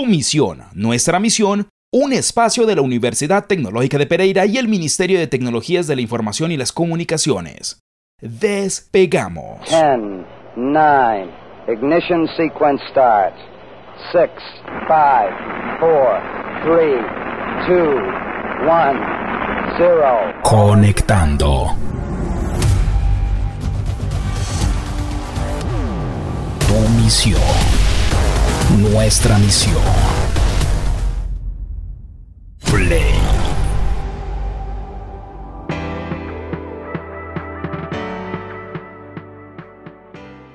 Tu misión, nuestra misión, un espacio de la Universidad Tecnológica de Pereira y el Ministerio de Tecnologías de la Información y las Comunicaciones. Despegamos. 10, 9, ignition sequence starts. 6, 5, 4, 3, 2, 1, 0. Conectando. Tu misión. Nuestra misión. Play.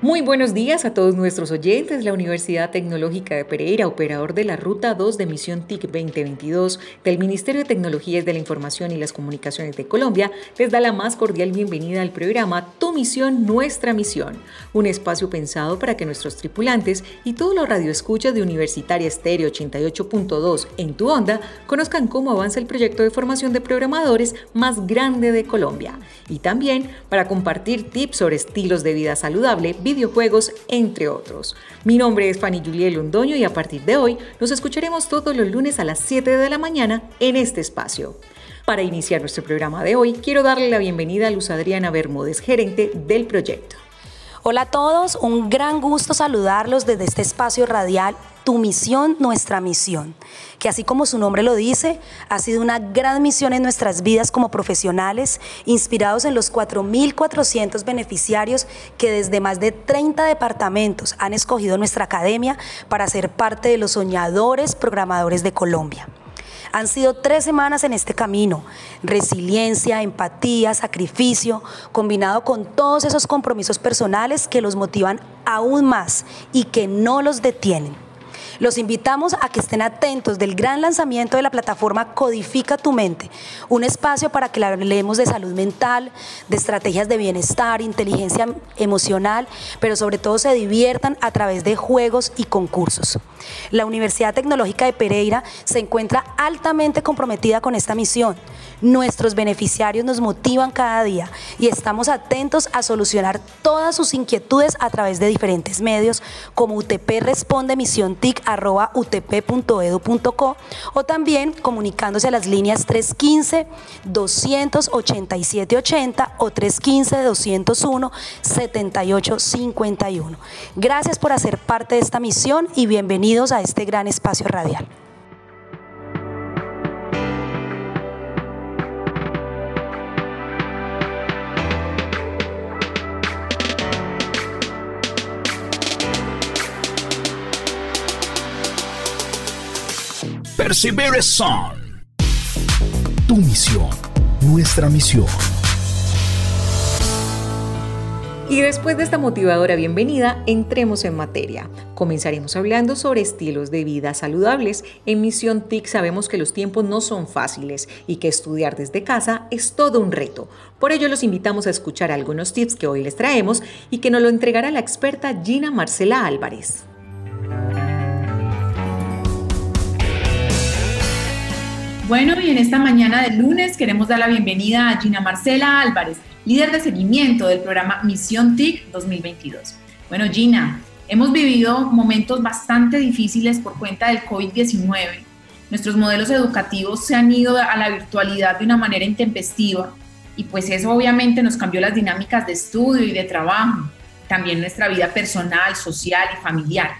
Muy buenos días a todos nuestros oyentes. La Universidad Tecnológica de Pereira, operador de la Ruta 2 de Misión TIC 2022 del Ministerio de Tecnologías de la Información y las Comunicaciones de Colombia, les da la más cordial bienvenida al programa Tu Misión, Nuestra Misión, un espacio pensado para que nuestros tripulantes y todos los radioescuchas de Universitaria Estéreo 88.2 en tu onda conozcan cómo avanza el proyecto de formación de programadores más grande de Colombia y también para compartir tips sobre estilos de vida saludable, videojuegos, entre otros. Mi nombre es Fanny Juliel Londoño y a partir de hoy nos escucharemos todos los lunes a las 7 de la mañana en este espacio. Para iniciar nuestro programa de hoy, quiero darle la bienvenida a Luz Adriana Bermúdez, gerente del proyecto. Hola a todos, un gran gusto saludarlos desde este espacio radial tu misión, nuestra misión, que así como su nombre lo dice, ha sido una gran misión en nuestras vidas como profesionales, inspirados en los 4.400 beneficiarios que desde más de 30 departamentos han escogido nuestra academia para ser parte de los soñadores programadores de Colombia. Han sido tres semanas en este camino, resiliencia, empatía, sacrificio, combinado con todos esos compromisos personales que los motivan aún más y que no los detienen. Los invitamos a que estén atentos del gran lanzamiento de la plataforma Codifica tu mente, un espacio para que hablemos de salud mental, de estrategias de bienestar, inteligencia emocional, pero sobre todo se diviertan a través de juegos y concursos. La Universidad Tecnológica de Pereira se encuentra altamente comprometida con esta misión. Nuestros beneficiarios nos motivan cada día y estamos atentos a solucionar todas sus inquietudes a través de diferentes medios como UTP Responde Misión TIC arroba utp.edu.co o también comunicándose a las líneas 315-287-80 o 315-201-7851. Gracias por hacer parte de esta misión y bienvenidos a este gran espacio radial. Persevere Son. Tu misión, nuestra misión. Y después de esta motivadora bienvenida, entremos en materia. Comenzaremos hablando sobre estilos de vida saludables. En Misión TIC sabemos que los tiempos no son fáciles y que estudiar desde casa es todo un reto. Por ello los invitamos a escuchar algunos tips que hoy les traemos y que nos lo entregará la experta Gina Marcela Álvarez. Bueno, y en esta mañana de lunes queremos dar la bienvenida a Gina Marcela Álvarez, líder de seguimiento del programa Misión TIC 2022. Bueno, Gina, hemos vivido momentos bastante difíciles por cuenta del COVID-19. Nuestros modelos educativos se han ido a la virtualidad de una manera intempestiva y pues eso obviamente nos cambió las dinámicas de estudio y de trabajo, también nuestra vida personal, social y familiar.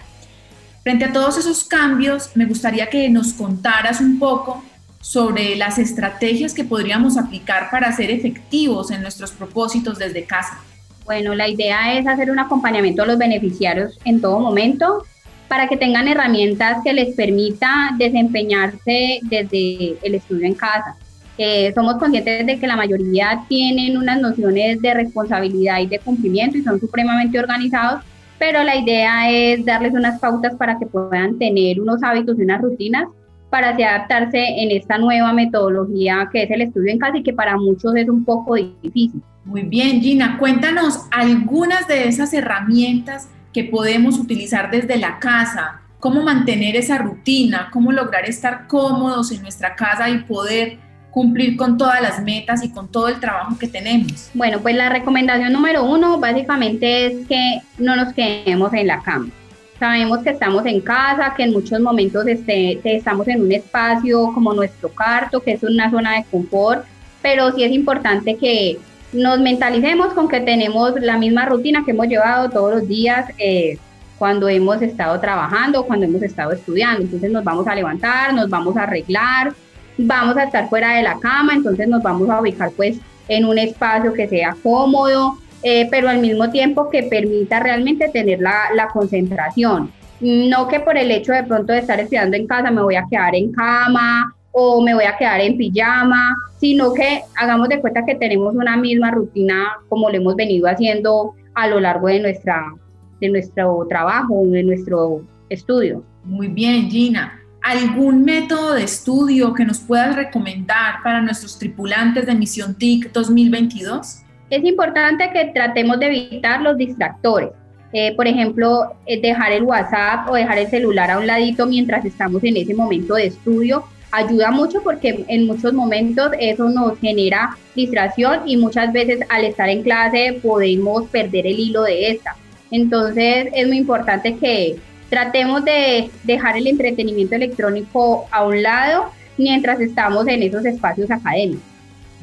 Frente a todos esos cambios, me gustaría que nos contaras un poco sobre las estrategias que podríamos aplicar para ser efectivos en nuestros propósitos desde casa. Bueno, la idea es hacer un acompañamiento a los beneficiarios en todo momento para que tengan herramientas que les permita desempeñarse desde el estudio en casa. Eh, somos conscientes de que la mayoría tienen unas nociones de responsabilidad y de cumplimiento y son supremamente organizados, pero la idea es darles unas pautas para que puedan tener unos hábitos y unas rutinas para así adaptarse en esta nueva metodología que es el estudio en casa y que para muchos es un poco difícil. Muy bien, Gina, cuéntanos algunas de esas herramientas que podemos utilizar desde la casa, cómo mantener esa rutina, cómo lograr estar cómodos en nuestra casa y poder cumplir con todas las metas y con todo el trabajo que tenemos. Bueno, pues la recomendación número uno básicamente es que no nos quedemos en la cama Sabemos que estamos en casa, que en muchos momentos este, estamos en un espacio como nuestro cuarto, que es una zona de confort, pero sí es importante que nos mentalicemos con que tenemos la misma rutina que hemos llevado todos los días eh, cuando hemos estado trabajando, cuando hemos estado estudiando. Entonces nos vamos a levantar, nos vamos a arreglar, vamos a estar fuera de la cama, entonces nos vamos a ubicar pues en un espacio que sea cómodo, eh, pero al mismo tiempo que permita realmente tener la, la, concentración. No que por el hecho de pronto de estar estudiando en casa me voy a quedar en cama o me voy a quedar en pijama, sino que hagamos de cuenta que tenemos una misma rutina como lo hemos venido haciendo a lo largo de, nuestra, de nuestro trabajo, de nuestro estudio. Muy bien, Gina. ¿Algún método de estudio que nos puedas recomendar para nuestros tripulantes de Misión TIC 2022? Es importante que tratemos de evitar los distractores. Eh, por ejemplo, eh, dejar el WhatsApp o dejar el celular a un ladito mientras estamos en ese momento de estudio ayuda mucho porque en muchos momentos eso nos genera distracción y muchas veces al estar en clase podemos perder el hilo de esta. Entonces es muy importante que tratemos de dejar el entretenimiento electrónico a un lado mientras estamos en esos espacios académicos.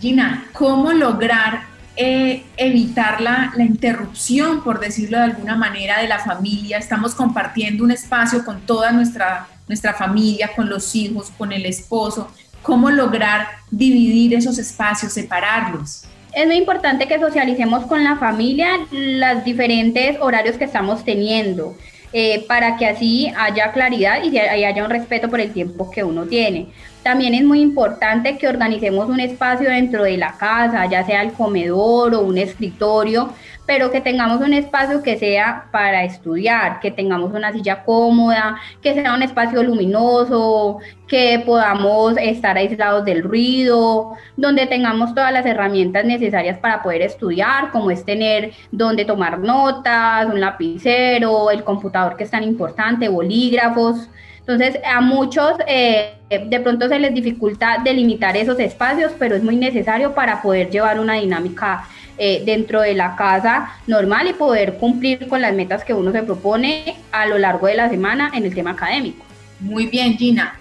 Gina, ¿cómo lograr eh, evitar la, la, interrupción, por decirlo de alguna manera, de la familia? Estamos compartiendo un espacio con toda nuestra, nuestra familia, con los hijos, con el esposo. ¿Cómo lograr dividir esos espacios, separarlos? es muy importante que socialicemos con la familia los diferentes horarios que estamos teniendo. Eh, para que así haya claridad y haya un respeto por el tiempo que uno tiene. También es muy importante que organicemos un espacio dentro de la casa, ya sea el comedor o un escritorio, pero que tengamos un espacio que sea para estudiar, que tengamos una silla cómoda, que sea un espacio luminoso, que podamos estar aislados del ruido, donde tengamos todas las herramientas necesarias para poder estudiar, como es tener donde tomar notas, un lapicero, el computador que es tan importante, bolígrafos. Entonces, a muchos eh, de pronto se les dificulta delimitar esos espacios, pero es muy necesario para poder llevar una dinámica eh, dentro de la casa normal y poder cumplir con las metas que uno se propone a lo largo de la semana en el tema académico. Muy bien, Gina.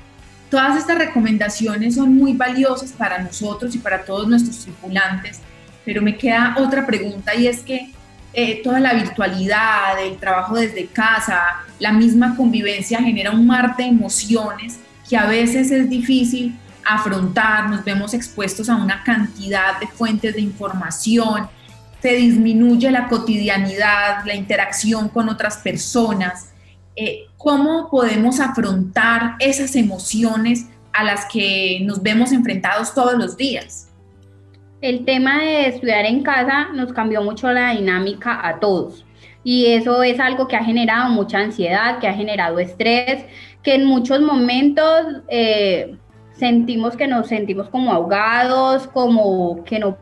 Todas estas recomendaciones son muy valiosas para nosotros y para todos nuestros tripulantes, pero me queda otra pregunta y es que eh, toda la virtualidad, el trabajo desde casa, la misma convivencia genera un mar de emociones que a veces es difícil afrontar, nos vemos expuestos a una cantidad de fuentes de información, se disminuye la cotidianidad, la interacción con otras personas. Eh, ¿Cómo podemos afrontar esas emociones a las que nos vemos enfrentados todos los días? El tema de estudiar en casa nos cambió mucho la dinámica a todos y eso es algo que ha generado mucha ansiedad, que ha generado estrés, que en muchos momentos eh, sentimos que nos sentimos como ahogados, como que no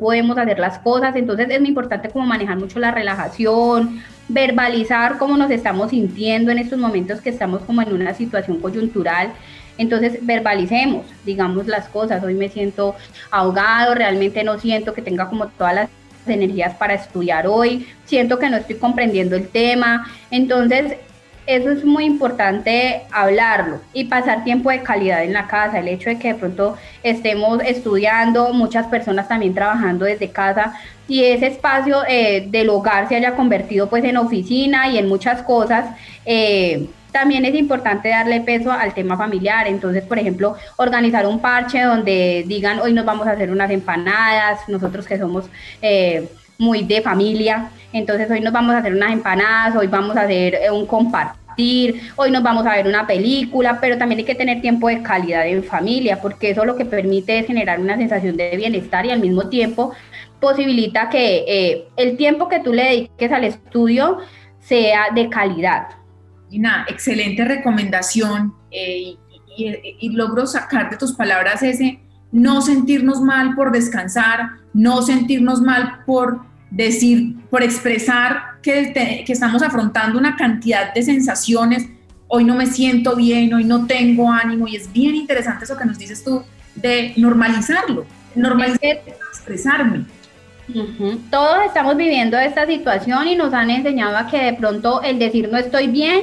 podemos hacer las cosas, entonces es muy importante como manejar mucho la relajación, verbalizar cómo nos estamos sintiendo en estos momentos que estamos como en una situación coyuntural. Entonces verbalicemos, digamos las cosas, hoy me siento ahogado, realmente no siento que tenga como todas las energías para estudiar hoy, siento que no estoy comprendiendo el tema, entonces eso es muy importante hablarlo y pasar tiempo de calidad en la casa. El hecho de que de pronto estemos estudiando, muchas personas también trabajando desde casa y ese espacio eh, del hogar se haya convertido pues en oficina y en muchas cosas. Eh, también es importante darle peso al tema familiar. Entonces, por ejemplo, organizar un parche donde digan, hoy nos vamos a hacer unas empanadas, nosotros que somos eh, muy de familia, entonces hoy nos vamos a hacer unas empanadas, hoy vamos a hacer eh, un compartir, hoy nos vamos a ver una película, pero también hay que tener tiempo de calidad en familia, porque eso lo que permite es generar una sensación de bienestar y al mismo tiempo posibilita que eh, el tiempo que tú le dediques al estudio sea de calidad. Una excelente recomendación eh, y, y logro sacar de tus palabras ese no sentirnos mal por descansar, no sentirnos mal por decir, por expresar que, que estamos afrontando una cantidad de sensaciones, hoy no me siento bien, hoy no tengo ánimo, y es bien interesante eso que nos dices tú, de normalizarlo, normalizar expresarme. Todos estamos viviendo esta situación y nos han enseñado a que de pronto el decir no estoy bien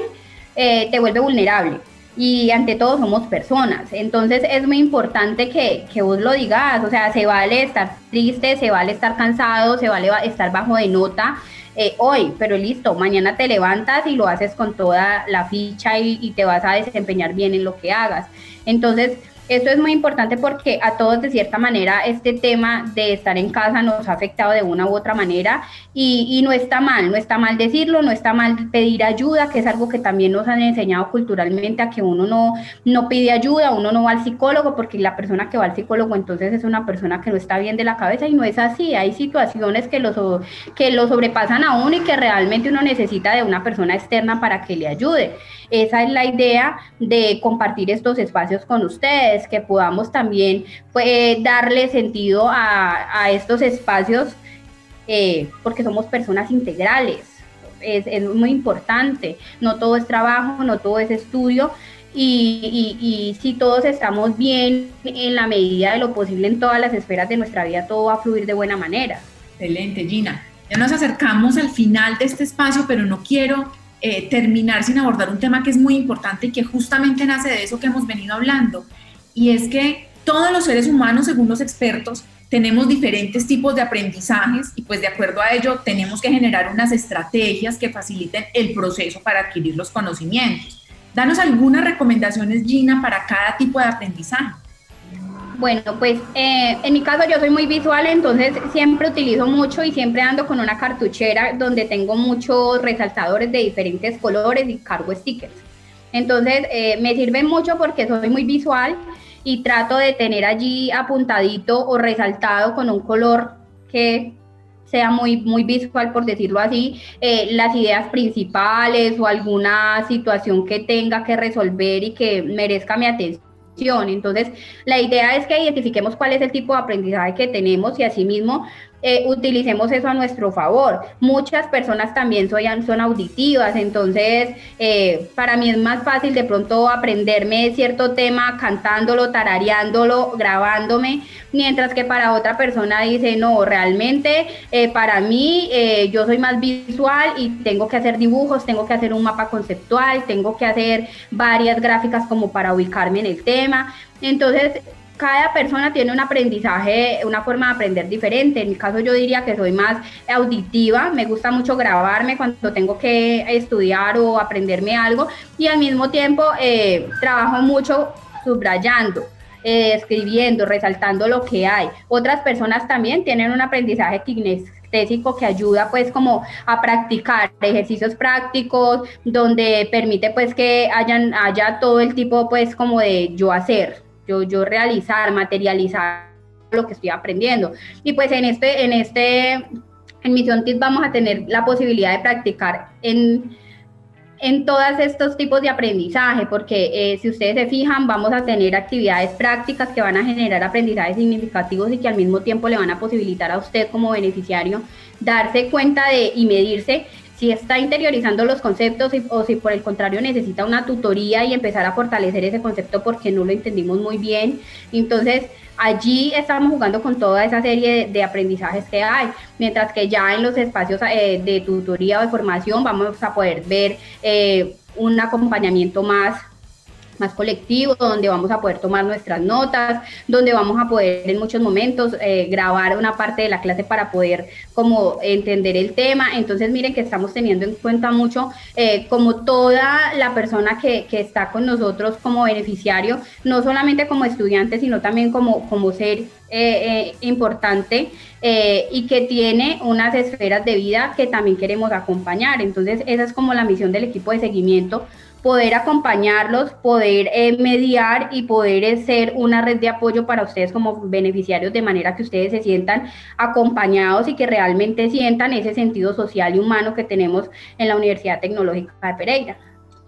eh, te vuelve vulnerable y ante todo somos personas. Entonces es muy importante que, que, vos lo digas, o sea, se vale estar triste, se vale estar cansado, se vale estar bajo de nota eh, hoy, pero listo, mañana te levantas y lo haces con toda la ficha y, y te vas a desempeñar bien en lo que hagas. Entonces, esto es muy importante porque a todos de cierta manera este tema de estar en casa nos ha afectado de una u otra manera y, no está mal, no está mal decirlo, no está mal pedir ayuda, que es algo que también nos han enseñado culturalmente a que uno no, no pide ayuda, uno no va al psicólogo porque la persona que va al psicólogo entonces es una persona que no está bien de la cabeza y no es así, hay situaciones que lo, que lo sobrepasan a uno y que realmente uno necesita de una persona externa para que le ayude. Esa es la idea de compartir estos espacios con ustedes, que podamos también pues, darle sentido a, estos espacios eh, porque somos personas integrales. Es, muy importante. No todo es trabajo, no todo es estudio. Y, y, si todos estamos bien en la medida de lo posible en todas las esferas de nuestra vida, todo va a fluir de buena manera. Excelente, Gina. Ya nos acercamos al final de este espacio, pero no quiero eh, terminar sin abordar un tema que es muy importante y que justamente nace de eso que hemos venido hablando, y es que todos los seres humanos, según los expertos, tenemos diferentes tipos de aprendizajes y pues de acuerdo a ello tenemos que generar unas estrategias que faciliten el proceso para adquirir los conocimientos. Danos algunas recomendaciones, Gina, para cada tipo de aprendizaje. Bueno, pues eh, en mi caso yo soy muy visual, entonces siempre utilizo mucho y siempre ando con una cartuchera donde tengo muchos resaltadores de diferentes colores y cargo stickers. Entonces eh, me sirve mucho porque soy muy visual y trato de tener allí apuntadito o resaltado con un color que sea muy, muy visual, por decirlo así, eh, las ideas principales o alguna situación que tenga que resolver y que merezca mi atención. Entonces, la idea es que identifiquemos cuál es el tipo de aprendizaje que tenemos y asimismo eh, utilicemos eso a nuestro favor. Muchas personas también son, auditivas, entonces eh, para mí es más fácil de pronto aprenderme cierto tema cantándolo, tarareándolo, grabándome, mientras que para otra persona dice, no, realmente eh, para mí yo soy más visual y tengo que hacer dibujos, tengo que hacer un mapa conceptual, tengo que hacer varias gráficas como para ubicarme en el tema. Entonces, cada persona tiene un aprendizaje, una forma de aprender diferente. En mi caso yo diría que soy más auditiva, me gusta mucho grabarme cuando tengo que estudiar o aprenderme algo y al mismo tiempo eh, trabajo mucho subrayando. Eh, escribiendo, resaltando lo que hay. Otras personas también tienen un aprendizaje kinestésico que ayuda pues como a practicar ejercicios prácticos donde permite pues que hayan, haya todo el tipo pues como de yo hacer, yo, realizar, materializar lo que estoy aprendiendo. Y pues en este, en este, en Misión TIT vamos a tener la posibilidad de practicar en, en todos estos tipos de aprendizaje, porque eh, si ustedes se fijan, vamos a tener actividades prácticas que van a generar aprendizajes significativos y que al mismo tiempo le van a posibilitar a usted como beneficiario darse cuenta de y medirse si está interiorizando los conceptos o si por el contrario necesita una tutoría y empezar a fortalecer ese concepto porque no lo entendimos muy bien. Entonces, allí estamos jugando con toda esa serie de, aprendizajes que hay, mientras que ya en los espacios eh, de tutoría o de formación vamos a poder ver eh, un acompañamiento más más colectivo, donde vamos a poder tomar nuestras notas, donde vamos a poder en muchos momentos eh, grabar una parte de la clase para poder como entender el tema. Entonces miren que estamos teniendo en cuenta mucho eh, como toda la persona que, que, está con nosotros como beneficiario, no solamente como estudiante, sino también como, como ser eh, importante y que tiene unas esferas de vida que también queremos acompañar. Entonces esa es como la misión del equipo de seguimiento poder acompañarlos, poder eh, mediar y poder eh, ser una red de apoyo para ustedes como beneficiarios de manera que ustedes se sientan acompañados y que realmente sientan ese sentido social y humano que tenemos en la Universidad Tecnológica de Pereira.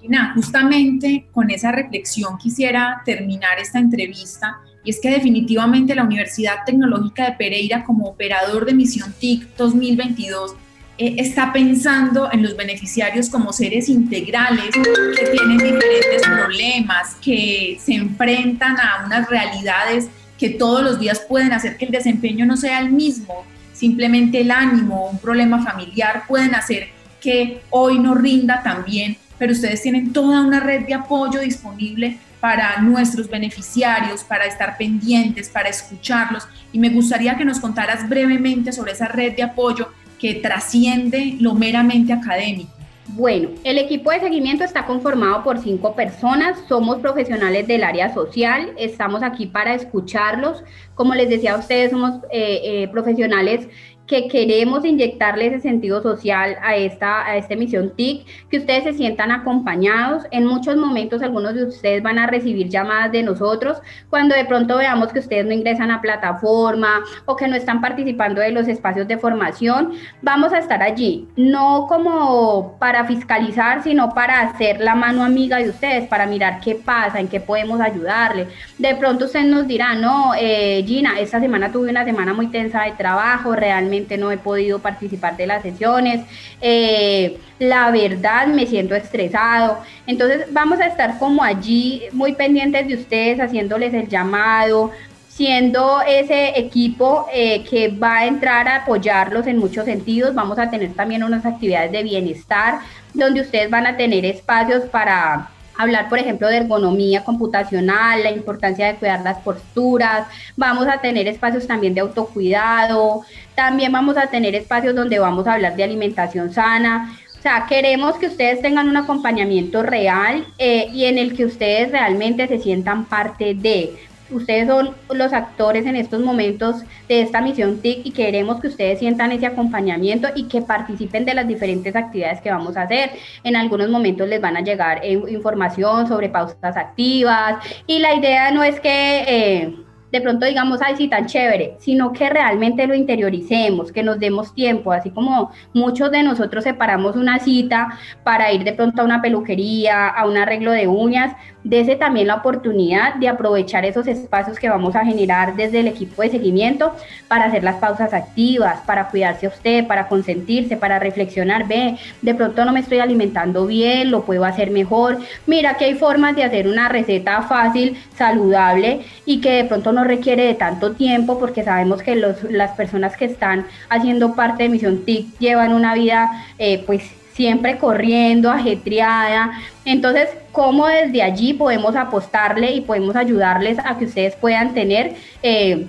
Gina, justamente con esa reflexión quisiera terminar esta entrevista y es que definitivamente la Universidad Tecnológica de Pereira como operador de misión TIC 2022 eh, está pensando en los beneficiarios como seres integrales que tienen diferentes problemas, que se enfrentan a unas realidades que todos los días pueden hacer que el desempeño no sea el mismo, simplemente el ánimo un problema familiar pueden hacer que hoy no rinda tan bien, pero ustedes tienen toda una red de apoyo disponible para nuestros beneficiarios, para estar pendientes, para escucharlos. Y me gustaría que nos contaras brevemente sobre esa red de apoyo que trasciende lo meramente académico. Bueno, el equipo de seguimiento está conformado por cinco personas, somos profesionales del área social, estamos aquí para escucharlos. Como les decía a ustedes, somos eh, eh, profesionales que queremos inyectarle ese sentido social a esta, a esta emisión TIC, que ustedes se sientan acompañados. En muchos momentos algunos de ustedes van a recibir llamadas de nosotros cuando de pronto veamos que ustedes no ingresan a plataforma o que no están participando de los espacios de formación. Vamos a estar allí, no como para fiscalizar, sino para hacer la mano amiga de ustedes, para mirar qué pasa, en qué podemos ayudarle. De pronto ustedes nos dirán, no, eh, Gina, esta semana tuve una semana muy tensa de trabajo, realmente no he podido participar de las sesiones, eh, la verdad me siento estresado. Entonces vamos a estar como allí muy pendientes de ustedes, haciéndoles el llamado, siendo ese equipo eh, que va a entrar a apoyarlos en muchos sentidos. Vamos a tener también unas actividades de bienestar donde ustedes van a tener espacios para hablar, por ejemplo, de ergonomía computacional, la importancia de cuidar las posturas, vamos a tener espacios también de autocuidado, también vamos a tener espacios donde vamos a hablar de alimentación sana. O sea, queremos que ustedes tengan un acompañamiento real eh, y en el que ustedes realmente se sientan parte de ustedes son los actores en estos momentos de esta misión TIC y queremos que ustedes sientan ese acompañamiento y que participen de las diferentes actividades que vamos a hacer. En algunos momentos les van a llegar eh, información sobre pausas activas y la idea no es que... Eh, de pronto digamos, ay, sí, tan chévere, sino que realmente lo interioricemos, que nos demos tiempo, así como muchos de nosotros separamos una cita para ir de pronto a una peluquería, a un arreglo de uñas, dese también la oportunidad de aprovechar esos espacios que vamos a generar desde el equipo de seguimiento para hacer las pausas activas, para cuidarse a usted, para consentirse, para reflexionar, ve, de pronto no me estoy alimentando bien, lo puedo hacer mejor. Mira que hay formas de hacer una receta fácil, saludable y que de pronto no requiere de tanto tiempo porque sabemos que los, las personas que están haciendo parte de Misión TIC llevan una vida eh, pues siempre corriendo, ajetreada. Entonces, ¿cómo desde allí podemos apostarle y podemos ayudarles a que ustedes puedan tener... Eh,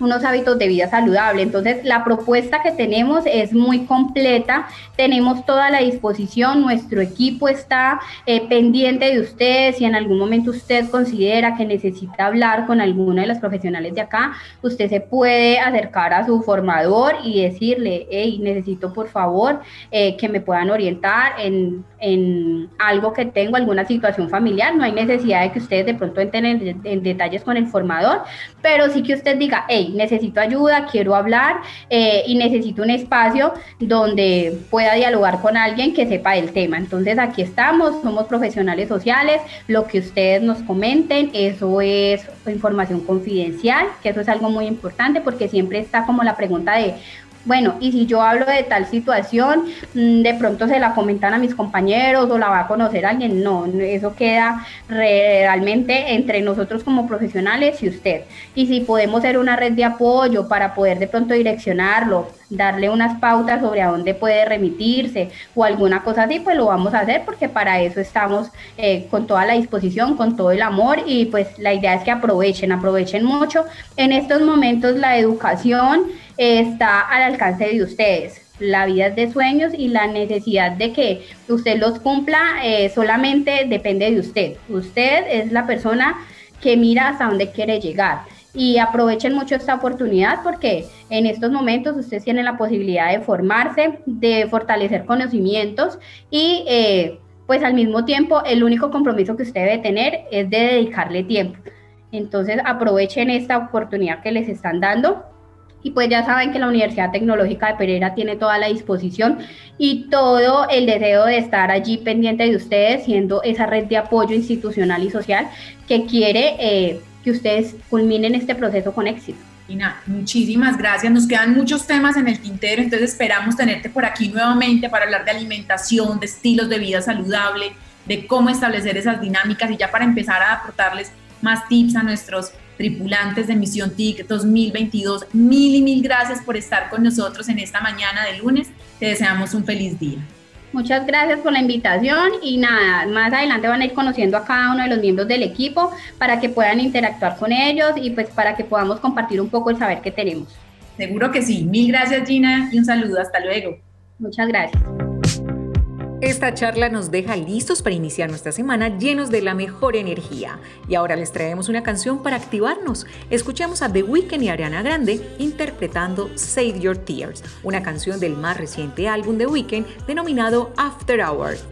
unos hábitos de vida saludable. Entonces, la propuesta que tenemos es muy completa, tenemos toda la disposición, nuestro equipo está eh, pendiente de ustedes, si en algún momento usted considera que necesita hablar con alguno de los profesionales de acá, usted se puede acercar a su formador y decirle, hey, necesito por favor eh, que me puedan orientar en, en, algo que tengo, alguna situación familiar, no hay necesidad de que ustedes de pronto entren en, en detalles con el formador, pero sí que usted diga, hey, necesito ayuda, quiero hablar eh, y necesito un espacio donde pueda dialogar con alguien que sepa del tema. Entonces aquí estamos, somos profesionales sociales, lo que ustedes nos comenten, eso es información confidencial, que eso es algo muy importante porque siempre está como la pregunta de, bueno, y si yo hablo de tal situación, mm, de pronto se la comentan a mis compañeros o la va a conocer alguien. No, eso queda realmente entre nosotros como profesionales y usted. Y si podemos ser una red de apoyo para poder de pronto direccionarlo, darle unas pautas sobre a dónde puede remitirse o alguna cosa así, pues lo vamos a hacer porque para eso estamos eh, con toda la disposición, con todo el amor y pues la idea es que aprovechen, aprovechen mucho. En estos momentos la educación está al alcance de ustedes. La vida es de sueños y la necesidad de que usted los cumpla eh, solamente depende de usted. Usted es la persona que mira hasta dónde quiere llegar y aprovechen mucho esta oportunidad porque en estos momentos ustedes tienen la posibilidad de formarse, de fortalecer conocimientos y eh, pues al mismo tiempo el único compromiso que usted debe tener es de dedicarle tiempo. Entonces aprovechen esta oportunidad que les están dando y pues ya saben que la Universidad Tecnológica de Pereira tiene toda la disposición y todo el deseo de estar allí pendiente de ustedes, siendo esa red de apoyo institucional y social que quiere eh, que ustedes culminen este proceso con éxito. Ina, muchísimas gracias. Nos quedan muchos temas en el tintero, entonces esperamos tenerte por aquí nuevamente para hablar de alimentación, de estilos de vida saludable, de cómo establecer esas dinámicas y ya para empezar a aportarles más tips a nuestros tripulantes de Misión TIC 2022, mil y mil gracias por estar con nosotros en esta mañana de lunes. Te deseamos un feliz día. Muchas gracias por la invitación y nada, más adelante van a ir conociendo a cada uno de los miembros del equipo para que puedan interactuar con ellos y pues para que podamos compartir un poco el saber que tenemos. Seguro que sí. Mil gracias Gina y un saludo. Hasta luego. Muchas gracias. Esta charla nos deja listos para iniciar nuestra semana llenos de la mejor energía. Y ahora les traemos una canción para activarnos. Escuchemos a The Weeknd y Ariana Grande interpretando Save Your Tears, una canción del más reciente álbum de Weeknd denominado After Hours.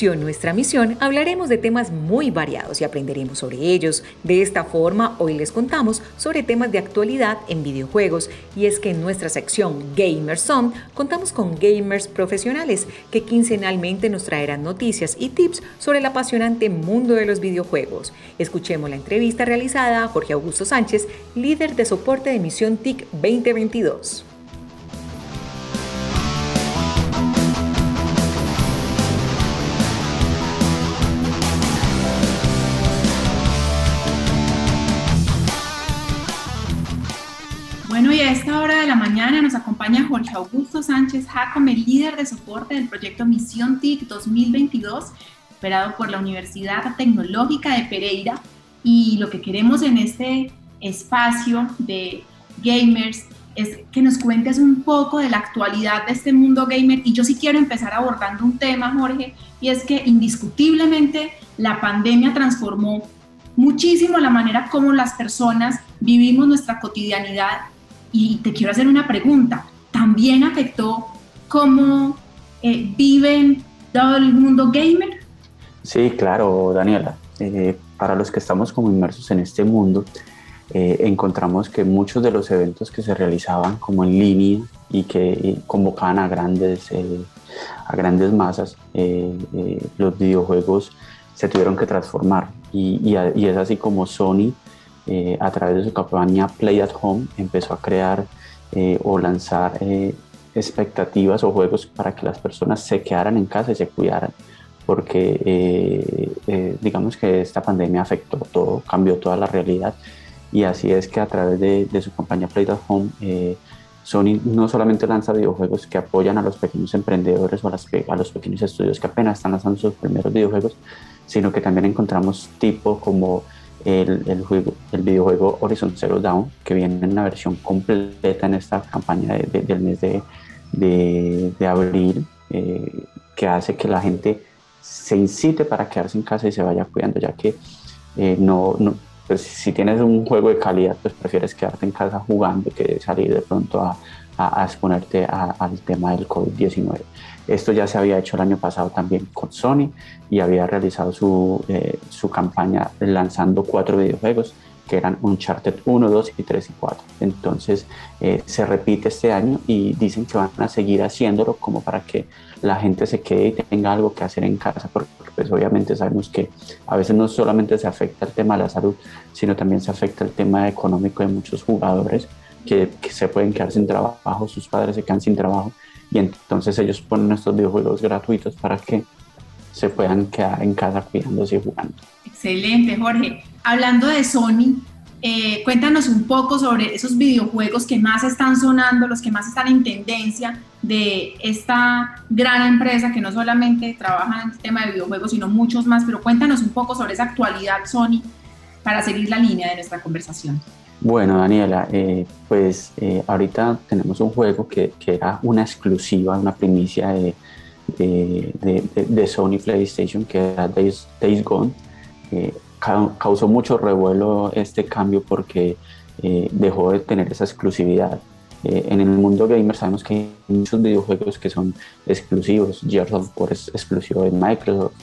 Nuestra misión, hablaremos de temas muy variados y aprenderemos sobre ellos. De esta forma, hoy les contamos sobre temas de actualidad en videojuegos y es que en nuestra sección Gamers On contamos con gamers profesionales que quincenalmente nos traerán noticias y tips sobre el apasionante mundo de los videojuegos. Escuchemos la entrevista realizada a Jorge Augusto Sánchez, líder de soporte de Misión TIC 2022. A esta hora de la mañana nos acompaña Jorge Augusto Sánchez Jacome, líder de soporte del proyecto Misión TIC 2022, operado por la Universidad Tecnológica de Pereira. Y lo que queremos en este espacio de gamers es que nos cuentes un poco de la actualidad de este mundo gamer. Y yo sí quiero empezar abordando un tema, Jorge, y es que indiscutiblemente la pandemia transformó muchísimo la manera como las personas vivimos nuestra cotidianidad y te quiero hacer una pregunta. ¿También afectó cómo eh, viven todo el mundo gamer? Sí, claro, Daniela. Eh, para los que estamos como inmersos en este mundo, encontramos que muchos de los eventos que se realizaban como en línea y que convocaban a grandes, a grandes masas, los videojuegos se tuvieron que transformar. Y, es así como Sony, a través de su campaña Play at Home, empezó a crear o lanzar expectativas o juegos para que las personas se quedaran en casa y se cuidaran, porque eh, eh, digamos que esta pandemia afectó todo, cambió toda la realidad. Y así es que a través de, su compañía Play at Home, eh, Sony no solamente lanza videojuegos que apoyan a los pequeños emprendedores o a, las, a los pequeños estudios que apenas están lanzando sus primeros videojuegos, sino que también encontramos tipo como el, juego, el videojuego Horizon Zero Dawn, que viene en una versión completa en esta campaña del mes de, de, abril, eh, que hace que la gente se incite para quedarse en casa y se vaya cuidando, ya que eh, no, no pues, si tienes un juego de calidad, pues prefieres quedarte en casa jugando que salir de pronto a, a, exponerte al tema del COVID-19. Esto ya se había hecho el año pasado también con Sony y había realizado su, eh, su campaña lanzando cuatro videojuegos que eran Uncharted 1, 2 y 3 y 4. Entonces eh, se repite este año y dicen que van a seguir haciéndolo como para que la gente se quede y tenga algo que hacer en casa, porque pues obviamente sabemos que a veces no solamente se afecta el tema de la salud, sino también se afecta el tema económico de muchos jugadores que, que se pueden quedar sin trabajo, sus padres se quedan sin trabajo y entonces ellos ponen estos videojuegos gratuitos para que se puedan quedar en casa cuidándose y jugando. Excelente, Jorge. Hablando de Sony, eh, cuéntanos un poco sobre esos videojuegos que más están sonando, los que más están en tendencia de esta gran empresa que no solamente trabaja en el tema de videojuegos, sino muchos más, pero cuéntanos un poco sobre esa actualidad Sony para seguir la línea de nuestra conversación. Bueno, Daniela, eh, pues eh, ahorita tenemos un juego que, era una exclusiva, una primicia de, Sony PlayStation, que era Days, Gone causó mucho revuelo este cambio porque eh, dejó de tener esa exclusividad. Eh, en el mundo gamer sabemos que hay muchos videojuegos que son exclusivos. Gears of War es exclusivo de Microsoft,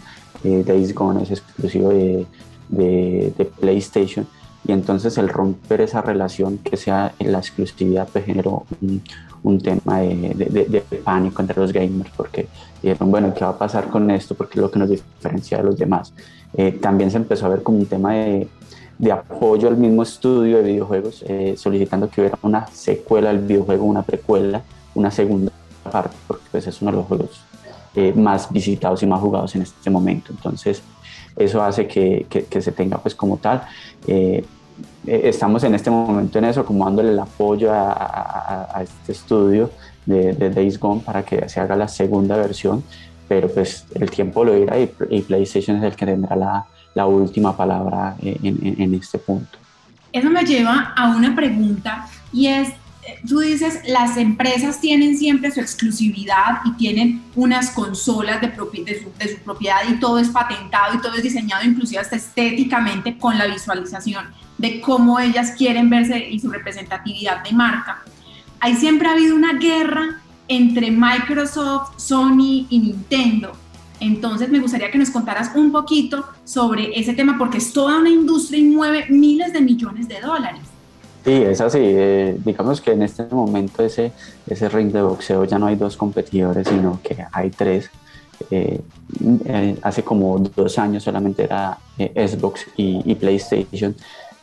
eh, Days Gone es exclusivo de, de, PlayStation. Y entonces el romper esa relación que sea en la exclusividad pues generó un, un tema de, de, pánico entre los gamers porque dijeron, bueno, ¿qué va a pasar con esto? Porque es lo que nos diferencia de los demás. Eh, también se empezó a ver como un tema de, de apoyo al mismo estudio de videojuegos, eh, solicitando que hubiera una secuela del videojuego, una precuela, una segunda parte, porque pues, es uno de los juegos eh, más visitados y más jugados en este momento. Entonces, eso hace que, que, se tenga pues como tal. Estamos en este momento en eso, como dándole el apoyo a, a, este estudio de, de, Days Gone para que se haga la segunda versión pero pues el tiempo lo dirá y, PlayStation es el que tendrá la, la última palabra en, en, este punto. Eso me lleva a una pregunta y es, tú dices, las empresas tienen siempre su exclusividad y tienen unas consolas de, de, su, de, su, propiedad y todo es patentado y todo es diseñado inclusive hasta estéticamente con la visualización de cómo ellas quieren verse y su representatividad de marca. Hay siempre ha habido una guerra entre Microsoft, Sony y Nintendo. Entonces me gustaría que nos contaras un poquito sobre ese tema porque es toda una industria y mueve miles de millones de dólares. Sí, es así. Eh, digamos que en este momento ese, ese ring de boxeo ya no hay dos competidores, sino que hay tres. Eh, eh, hace como dos años solamente era Xbox y, y PlayStation,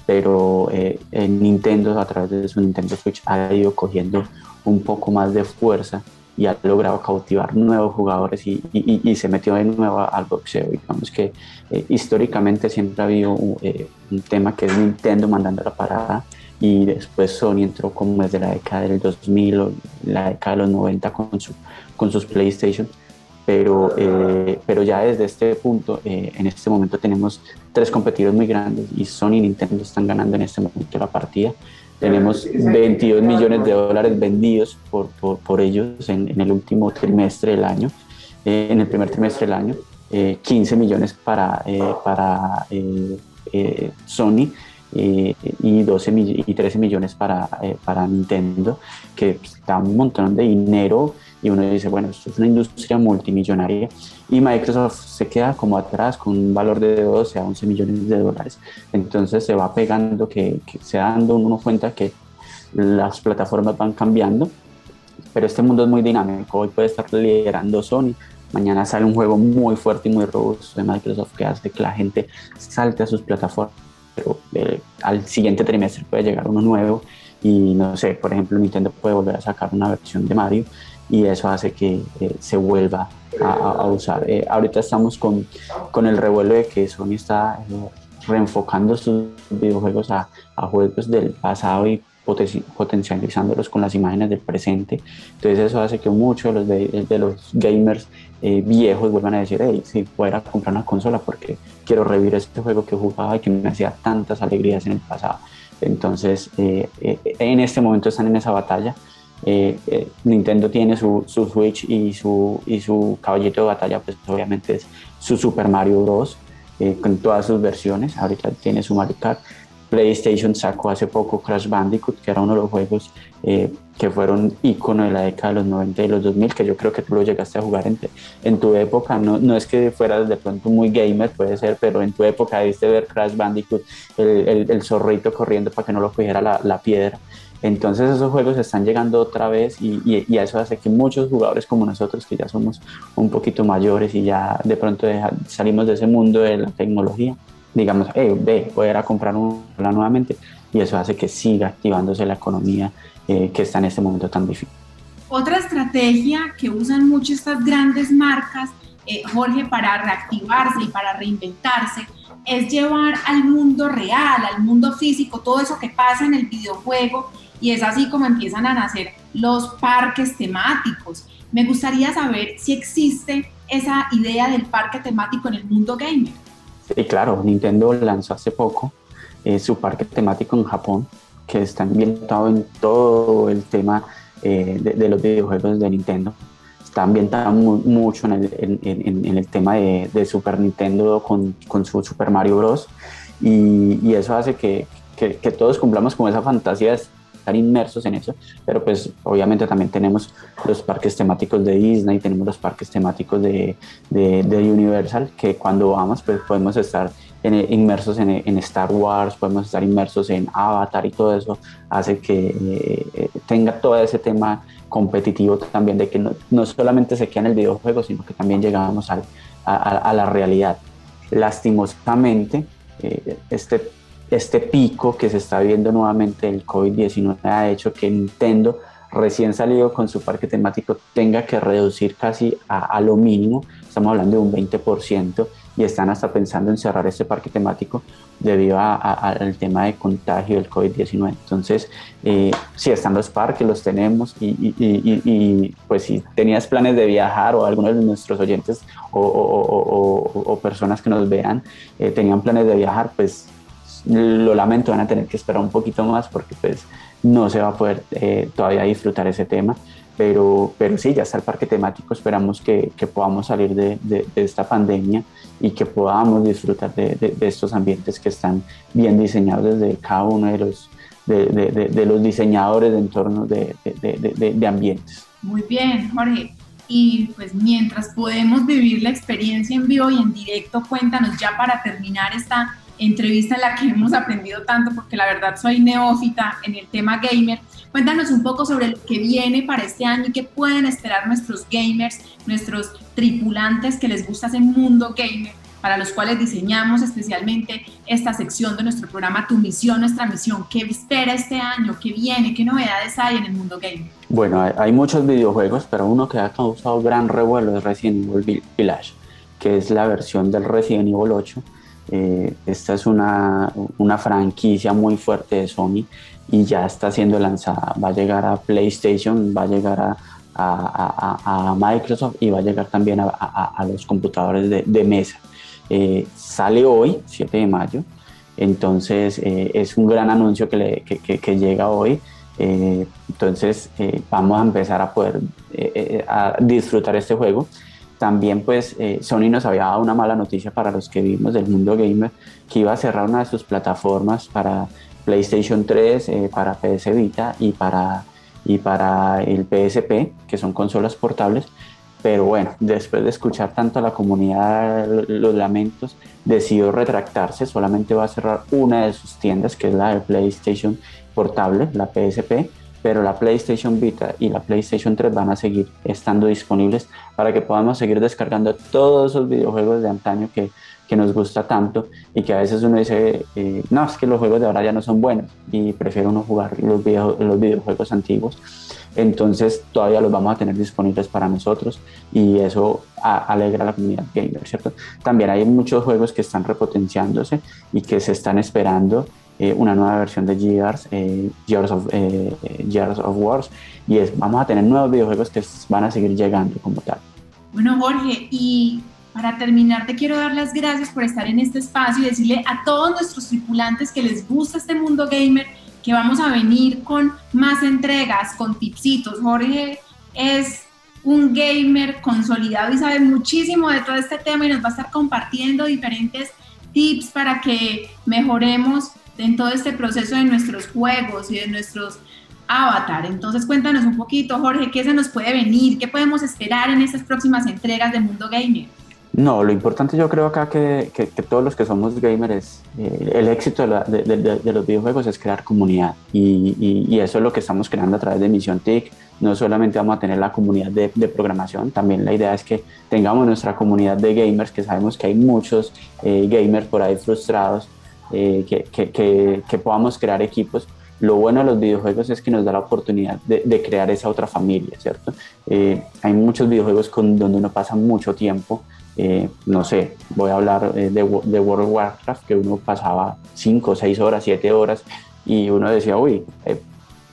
pero Nintendo a través de su Nintendo Switch ha ido cogiendo un poco más de fuerza y ha logrado cautivar nuevos jugadores y, y, se metió de nuevo al boxeo. Digamos que eh, históricamente siempre ha habido eh, un, tema que es Nintendo mandando la parada y después Sony entró como desde la década del 2000 o la década de los 90 con, su, con sus PlayStation. Pero, eh, pero ya desde este punto, en este momento tenemos tres competidores muy grandes y Sony y Nintendo están ganando en este momento la partida. Tenemos 22 millones de dólares vendidos por, por, por ellos en, en, el último trimestre del año, eh, en el primer trimestre del año, 15 eh, millones para, eh, para Sony y, 12 y 13 millones para, para Nintendo, que da un montón de dinero y uno dice, bueno, esto es una industria multimillonaria y Microsoft se queda como atrás con un valor de 12 a 11 millones de dólares. Entonces se va pegando, que, que se va dando uno cuenta que las plataformas van cambiando, pero este mundo es muy dinámico. Hoy puede estar liderando Sony, mañana sale un juego muy fuerte y muy robusto de Microsoft que hace que la gente salte a sus plataformas, pero eh, al siguiente trimestre puede llegar uno nuevo y no sé, por ejemplo, Nintendo puede volver a sacar una versión de Mario y eso hace que eh, se vuelva a, usar. Eh, ahorita estamos con, con, el revuelo de que Sony está reenfocando sus videojuegos a, a juegos del pasado y potencializándolos con las imágenes del presente. Entonces eso hace que muchos de los, de, los gamers eh, viejos vuelvan a decir, hey, si fuera a comprar una consola porque quiero revivir este juego que jugaba y que me hacía tantas alegrías en el pasado. Entonces eh, eh, en este momento están en esa batalla. Nintendo tiene su, Switch y su, y caballito de batalla, pues obviamente es su Super Mario Bros. con todas sus versiones. Ahorita tiene su Mario Kart PlayStation sacó hace poco Crash Bandicoot, que era uno de los juegos eh, que fueron icono de la década de los 90 y los 2000, que yo creo que tú lo llegaste a jugar en, en tu época. No, es que fueras de pronto muy gamer, puede ser, pero en tu época diste ver Crash Bandicoot, el, el, corriendo para que no lo cogiera la, piedra. Entonces esos juegos están llegando otra vez y, y, eso hace que muchos jugadores como nosotros, que ya somos un poquito mayores y ya de pronto salimos de ese mundo de la tecnología, digamos, hey, ve, voy a ir a comprar una nuevamente y eso hace que siga activándose la economía eh, que está en este momento tan difícil. Otra estrategia que usan mucho estas grandes marcas, eh, Jorge, para reactivarse y para reinventarse, es llevar al mundo real, al mundo físico, todo eso que pasa en el videojuego y es así como empiezan a nacer los parques temáticos. Me gustaría saber si existe esa idea del parque temático en el mundo gamer. Sí, claro, Nintendo lanzó hace poco eh, su parque temático en Japón, que está ambientado en todo el tema eh, de, los videojuegos de Nintendo. Está ambientado mucho en el, en, el tema de, de, Super Nintendo con, con, su Super Mario Bros. Y, y eso hace que, que, que, todos cumplamos con esa fantasía de estar inmersos en eso, pero pues obviamente también tenemos los parques temáticos de Disney, tenemos los parques temáticos de, de, de Universal, que cuando vamos pues podemos estar inmersos en, en, Star Wars, podemos estar inmersos en Avatar y todo eso hace que eh, tenga todo ese tema competitivo también de que no, no, solamente se queda en el videojuego, sino que también llegamos al, a, a, la realidad. Lastimosamente, eh, este este pico que se está viendo nuevamente del COVID-19 ha hecho que Nintendo, recién salido con su parque temático, tenga que reducir casi a, lo mínimo, estamos hablando de un 20%, y están hasta pensando en cerrar este parque temático debido al tema de contagio del COVID-19. Entonces, eh, si están los parques, los tenemos y, pues si tenías planes de viajar o algunos de nuestros oyentes o, personas que nos vean eh, tenían planes de viajar, pues lo lamento, van a tener que esperar un poquito más porque pues no se va a poder eh, todavía disfrutar ese tema, pero, pero sí, ya está el parque temático, esperamos que, que podamos salir de, de, esta pandemia y que podamos disfrutar de, de, estos ambientes que están bien diseñados desde cada uno de los, de, los diseñadores de entornos de, ambientes. Muy bien, Jorge. Y pues mientras podemos vivir la experiencia en vivo y en directo, cuéntanos ya para terminar esta entrevista en la que hemos aprendido tanto, porque la verdad soy neófita en el tema gamer. Cuéntanos un poco sobre lo que viene para este año y qué pueden esperar nuestros gamers, nuestros tripulantes que les gusta ese mundo gamer, para los cuales diseñamos especialmente esta sección de nuestro programa Tu Misión, Nuestra Misión. ¿Qué espera este año? ¿Qué viene? ¿Qué novedades hay en el mundo gamer? Bueno, hay, muchos videojuegos, pero uno que ha causado gran revuelo es Resident Evil Village, que es la versión del Resident Evil 8 eh, esta es una, una, franquicia muy fuerte de Sony y ya está siendo lanzada. Va a llegar a PlayStation, va a llegar a, Microsoft y va a llegar también a, los computadores de, mesa. Eh, sale hoy, 7 de mayo, entonces eh, es un gran anuncio que, que, llega hoy. entonces vamos a empezar a poder a disfrutar este juego también pues eh, Sony nos había dado una mala noticia para los que vivimos del mundo gamer, que iba a cerrar una de sus plataformas para PlayStation 3, eh, para PS Vita y para, y para el PSP, que son consolas portables. Pero bueno, después de escuchar tanto a la comunidad los lamentos, decidió retractarse, solamente va a cerrar una de sus tiendas, que es la de PlayStation portable, la PSP, pero la PlayStation Vita y la PlayStation 3 van a seguir estando disponibles para que podamos seguir descargando todos esos videojuegos de antaño que, que nos gusta tanto y que a veces uno dice, eh, no, es que los juegos de ahora ya no son buenos y prefiero uno jugar los, los videojuegos antiguos. Entonces todavía los vamos a tener disponibles para nosotros y eso alegra a la comunidad gamer, ¿cierto? También hay muchos juegos que están repotenciándose y que se están esperando eh, una nueva versión de Gears, eh, Gears, of, eh, Gears of Wars, y es, vamos a tener nuevos videojuegos que van a seguir llegando como tal. Bueno, Jorge, y para terminar te quiero dar las gracias por estar en este espacio y decirle a todos nuestros tripulantes que les gusta este mundo gamer, que vamos a venir con más entregas, con tipsitos. Jorge es un gamer consolidado y sabe muchísimo de todo este tema y nos va a estar compartiendo diferentes tips para que mejoremos en todo este proceso de nuestros juegos y de nuestros avatar. Entonces cuéntanos un poquito, Jorge, ¿qué se nos puede venir? ¿Qué podemos esperar en estas próximas entregas de Mundo Gamer? No, lo importante yo creo acá que, que, todos los que somos gamers, eh, el éxito de, de, de, los videojuegos es crear comunidad y, y, eso es lo que estamos creando a través de Misión TIC. No solamente vamos a tener la comunidad de, programación, también la idea es que tengamos nuestra comunidad de gamers, que sabemos que hay muchos eh, gamers por ahí frustrados eh, que, que, podamos crear equipos. Lo bueno de los videojuegos es que nos da la oportunidad de, crear esa otra familia, ¿cierto? Eh, hay muchos videojuegos con, donde uno pasa mucho tiempo. Eh, no sé, voy a hablar de, de, World of Warcraft, que uno pasaba 5, 6 horas, 7 horas y uno decía, uy,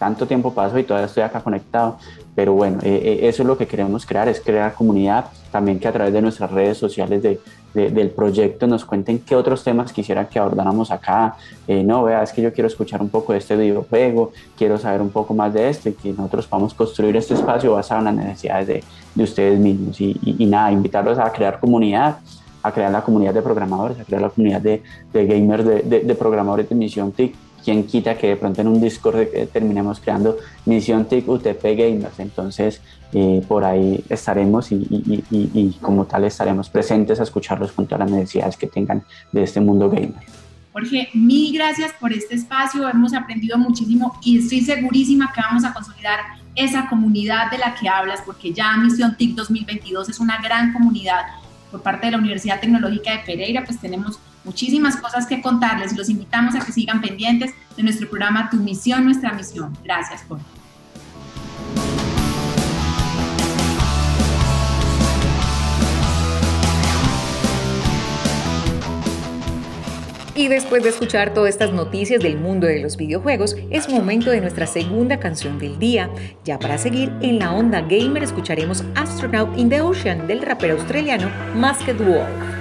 tanto tiempo pasó y todavía estoy acá conectado. Pero bueno, eso es lo que queremos crear, es crear comunidad, también que a través de nuestras redes sociales de, del proyecto nos cuenten qué otros temas quisieran que abordáramos acá. Eh, no, vea, es que yo quiero escuchar un poco de este videojuego, quiero saber un poco más de esto y que nosotros podamos construir este espacio basado en las necesidades de, de ustedes mismos. Y, y, nada, invitarlos a crear comunidad, a crear la comunidad de programadores, a crear la comunidad de, de gamers, de, de, programadores de Misión TIC. Quien quita que de pronto en un Discord eh, terminemos creando Misión TIC UTP Gamers. Entonces, eh, por ahí estaremos y, como tal estaremos presentes a escucharlos con todas las necesidades que tengan de este mundo gamer. Jorge, mil gracias por este espacio, hemos aprendido muchísimo y estoy segurísima que vamos a consolidar esa comunidad de la que hablas, porque ya Misión TIC 2022 es una gran comunidad por parte de la Universidad Tecnológica de Pereira, pues tenemos muchísimas cosas que contarles los invitamos a que sigan pendientes de nuestro programa Tu Misión, Nuestra Misión. Gracias, Jorge. Y después de escuchar todas estas noticias del mundo de los videojuegos, es momento de nuestra segunda canción del día. Ya para seguir en la onda gamer escucharemos Astronaut in the Ocean del rapero australiano Masked Wolf.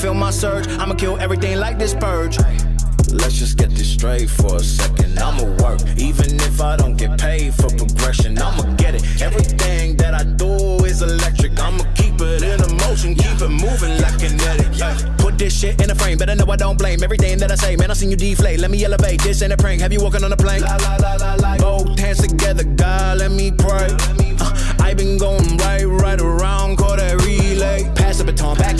feel my surge. I'ma kill everything like this purge. Let's just get this straight for a second. I'ma work, even if I don't get paid for progression. I'ma get it. Everything that I do is electric. I'ma keep it in a motion, keep it moving like kinetic. Yeah. Put this shit in a frame, better know I don't blame everything that I say. Man, I seen you deflate. Let me elevate. This ain't a prank. Have you walking on a plane? La, la, la, la, la. Both hands together, God, let me pray. Uh, I been going right, right around, call that relay. Pass the baton, back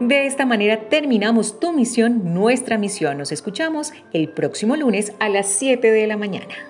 De esta manera terminamos tu misión, nuestra misión. Nos escuchamos el próximo lunes a las 7 de la mañana.